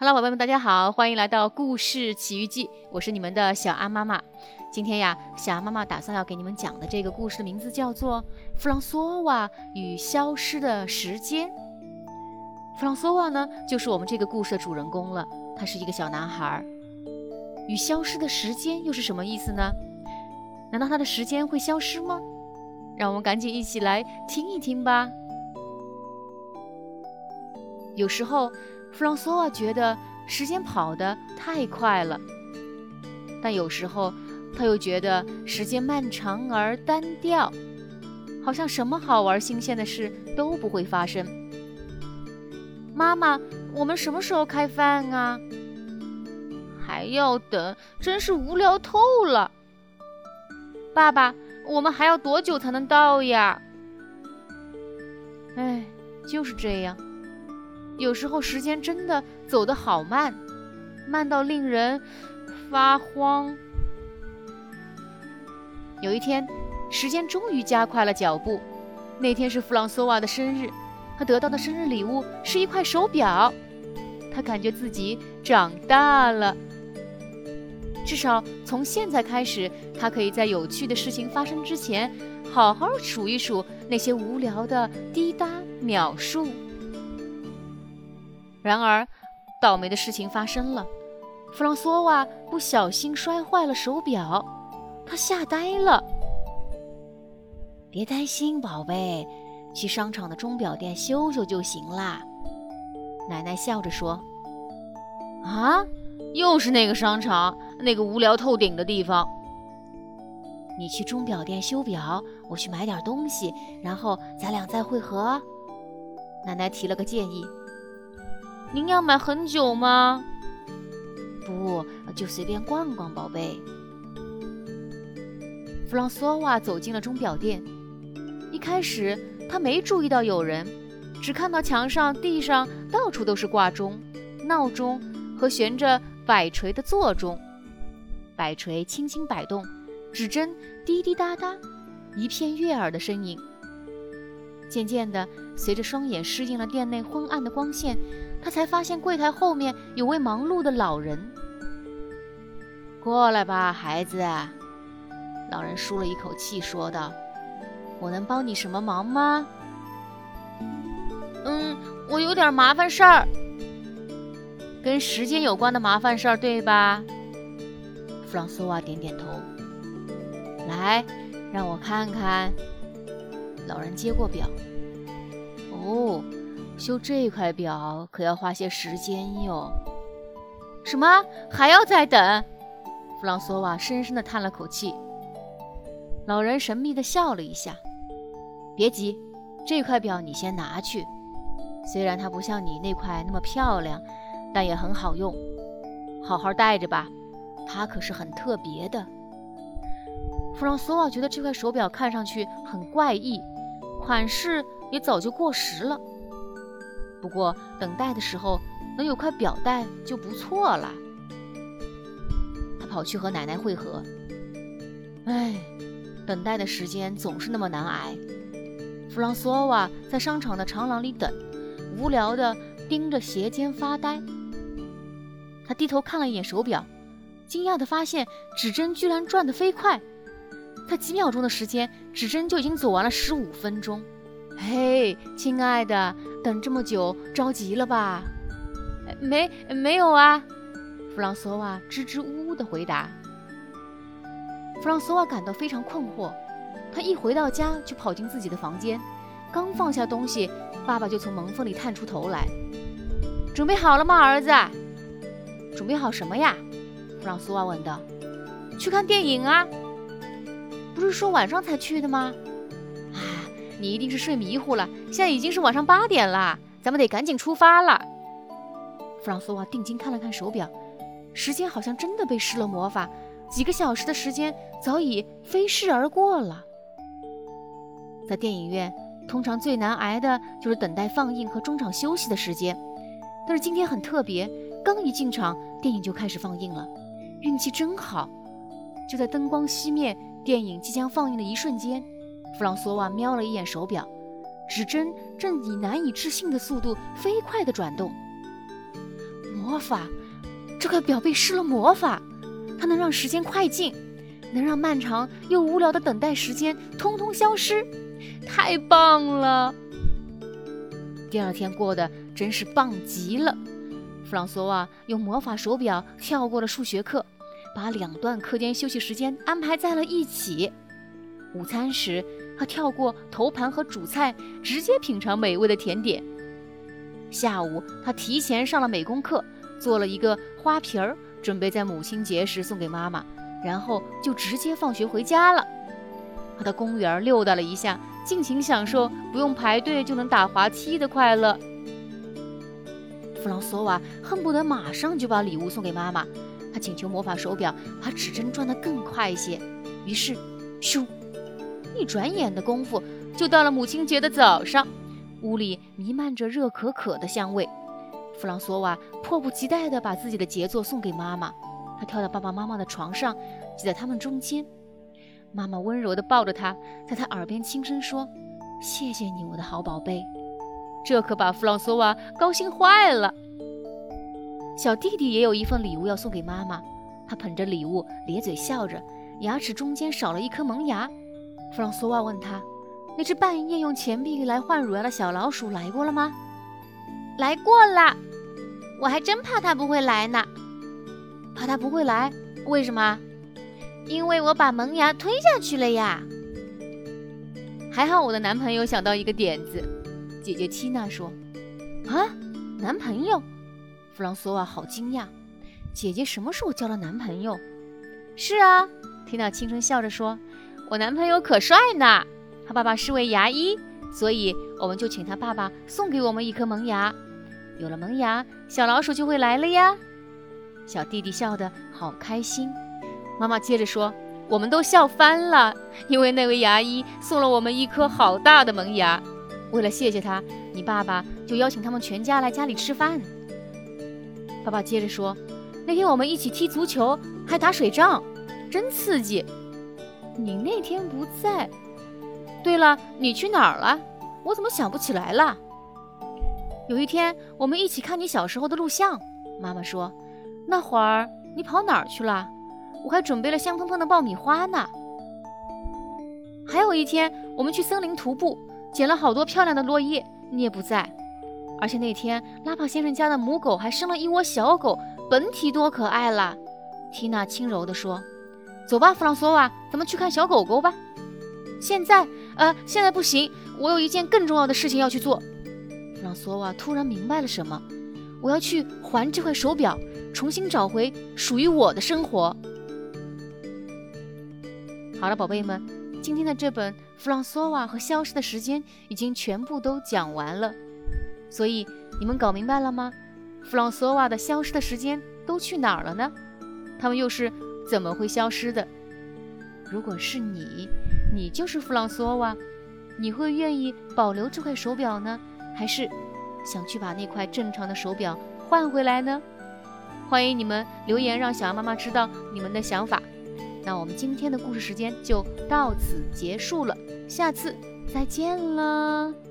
Hello，宝贝们，大家好，欢迎来到故事奇遇记，我是你们的小安妈妈。今天呀，小安妈妈打算要给你们讲的这个故事的名字叫做《弗朗索瓦与消失的时间》。弗朗索瓦呢，就是我们这个故事的主人公了。他是一个小男孩。与消失的时间又是什么意思呢？难道他的时间会消失吗？让我们赶紧一起来听一听吧。有时候。弗朗索瓦觉得时间跑得太快了，但有时候他又觉得时间漫长而单调，好像什么好玩新鲜的事都不会发生。妈妈，我们什么时候开饭啊？还要等，真是无聊透了。爸爸，我们还要多久才能到呀？哎，就是这样。有时候时间真的走得好慢，慢到令人发慌。有一天，时间终于加快了脚步。那天是弗朗索瓦的生日，他得到的生日礼物是一块手表。他感觉自己长大了，至少从现在开始，他可以在有趣的事情发生之前，好好数一数那些无聊的滴答秒数。然而，倒霉的事情发生了。弗朗索瓦不小心摔坏了手表，他吓呆了。别担心，宝贝，去商场的钟表店修修就行啦。奶奶笑着说：“啊，又是那个商场，那个无聊透顶的地方。你去钟表店修表，我去买点东西，然后咱俩再会合。”奶奶提了个建议。您要买很久吗？不，就随便逛逛，宝贝。弗朗索瓦走进了钟表店。一开始，他没注意到有人，只看到墙上、地上到处都是挂钟、闹钟和悬着摆锤的座钟。摆锤轻轻摆动，指针滴滴答答，一片悦耳的声音。渐渐的，随着双眼适应了店内昏暗的光线。他才发现柜台后面有位忙碌的老人。过来吧，孩子。老人舒了一口气，说道：“我能帮你什么忙吗？”“嗯，我有点麻烦事儿，跟时间有关的麻烦事儿，对吧？”弗朗索瓦点点头。“来，让我看看。”老人接过表。“哦。”修这块表可要花些时间哟。什么？还要再等？弗朗索瓦深深地叹了口气。老人神秘地笑了一下。别急，这块表你先拿去。虽然它不像你那块那么漂亮，但也很好用。好好带着吧，它可是很特别的。弗朗索瓦觉得这块手表看上去很怪异，款式也早就过时了。不过等待的时候能有块表带就不错了。他跑去和奶奶会合。唉，等待的时间总是那么难挨。弗朗索瓦在商场的长廊里等，无聊地盯着鞋尖发呆。他低头看了一眼手表，惊讶地发现指针居然转得飞快，他几秒钟的时间，指针就已经走完了十五分钟。嘿，亲爱的，等这么久，着急了吧？没，没有啊。弗朗索瓦支支吾吾地回答。弗朗索瓦感到非常困惑，他一回到家就跑进自己的房间，刚放下东西，爸爸就从门缝里探出头来：“准备好了吗，儿子？”“准备好什么呀？”弗朗索瓦问道。“去看电影啊。”“不是说晚上才去的吗？”啊你一定是睡迷糊了，现在已经是晚上八点了，咱们得赶紧出发了。弗朗索瓦定睛看了看手表，时间好像真的被施了魔法，几个小时的时间早已飞逝而过了。在电影院，通常最难挨的就是等待放映和中场休息的时间，但是今天很特别，刚一进场，电影就开始放映了，运气真好。就在灯光熄灭，电影即将放映的一瞬间。弗朗索瓦瞄了一眼手表，指针正以难以置信的速度飞快地转动。魔法，这块表被施了魔法，它能让时间快进，能让漫长又无聊的等待时间通通消失，太棒了！第二天过得真是棒极了。弗朗索瓦用魔法手表跳过了数学课，把两段课间休息时间安排在了一起。午餐时，他跳过头盘和主菜，直接品尝美味的甜点。下午，他提前上了美工课，做了一个花瓶儿，准备在母亲节时送给妈妈，然后就直接放学回家了。他到公园溜达了一下，尽情享受不用排队就能打滑梯的快乐。弗朗索瓦恨不得马上就把礼物送给妈妈，他请求魔法手表把指针转得更快一些。于是，咻，一转眼的功夫就到了母亲节的早上。屋里弥漫着热可可的香味，弗朗索瓦迫不及待地把自己的杰作送给妈妈。他跳到爸爸妈妈的床上，挤在他们中间。妈妈温柔地抱着他，在他耳边轻声说：“谢谢你，我的好宝贝。”这可把弗朗索瓦高兴坏了。小弟弟也有一份礼物要送给妈妈，他捧着礼物，咧嘴笑着，牙齿中间少了一颗萌牙。弗朗索瓦问他。那只半夜用钱币来换乳牙的小老鼠来过了吗？来过了，我还真怕它不会来呢。怕它不会来？为什么？因为我把萌牙吞下去了呀。还好我的男朋友想到一个点子。姐姐缇娜说：“啊，男朋友？”弗朗索瓦好惊讶。姐姐什么时候交了男朋友？是啊，缇娜轻声笑着说：“我男朋友可帅呢。”他爸爸是位牙医，所以我们就请他爸爸送给我们一颗萌牙。有了萌牙，小老鼠就会来了呀。小弟弟笑得好开心。妈妈接着说：“我们都笑翻了，因为那位牙医送了我们一颗好大的萌牙。为了谢谢他，你爸爸就邀请他们全家来家里吃饭。”爸爸接着说：“那天我们一起踢足球，还打水仗，真刺激。你那天不在。”对了，你去哪儿了？我怎么想不起来了？有一天，我们一起看你小时候的录像。妈妈说，那会儿你跑哪儿去了？我还准备了香喷喷的爆米花呢。还有一天，我们去森林徒步，捡了好多漂亮的落叶，你也不在。而且那天，拉帕先生家的母狗还生了一窝小狗，本体多可爱啦！缇娜轻柔地说：“走吧，弗朗索瓦，咱们去看小狗狗吧。”现在，呃，现在不行，我有一件更重要的事情要去做。弗朗索瓦突然明白了什么，我要去还这块手表，重新找回属于我的生活。好了，宝贝们，今天的这本《弗朗索瓦和消失的时间》已经全部都讲完了，所以你们搞明白了吗？弗朗索瓦的消失的时间都去哪儿了呢？他们又是怎么会消失的？如果是你，你就是弗朗索瓦，你会愿意保留这块手表呢，还是想去把那块正常的手表换回来呢？欢迎你们留言，让小羊妈妈知道你们的想法。那我们今天的故事时间就到此结束了，下次再见了。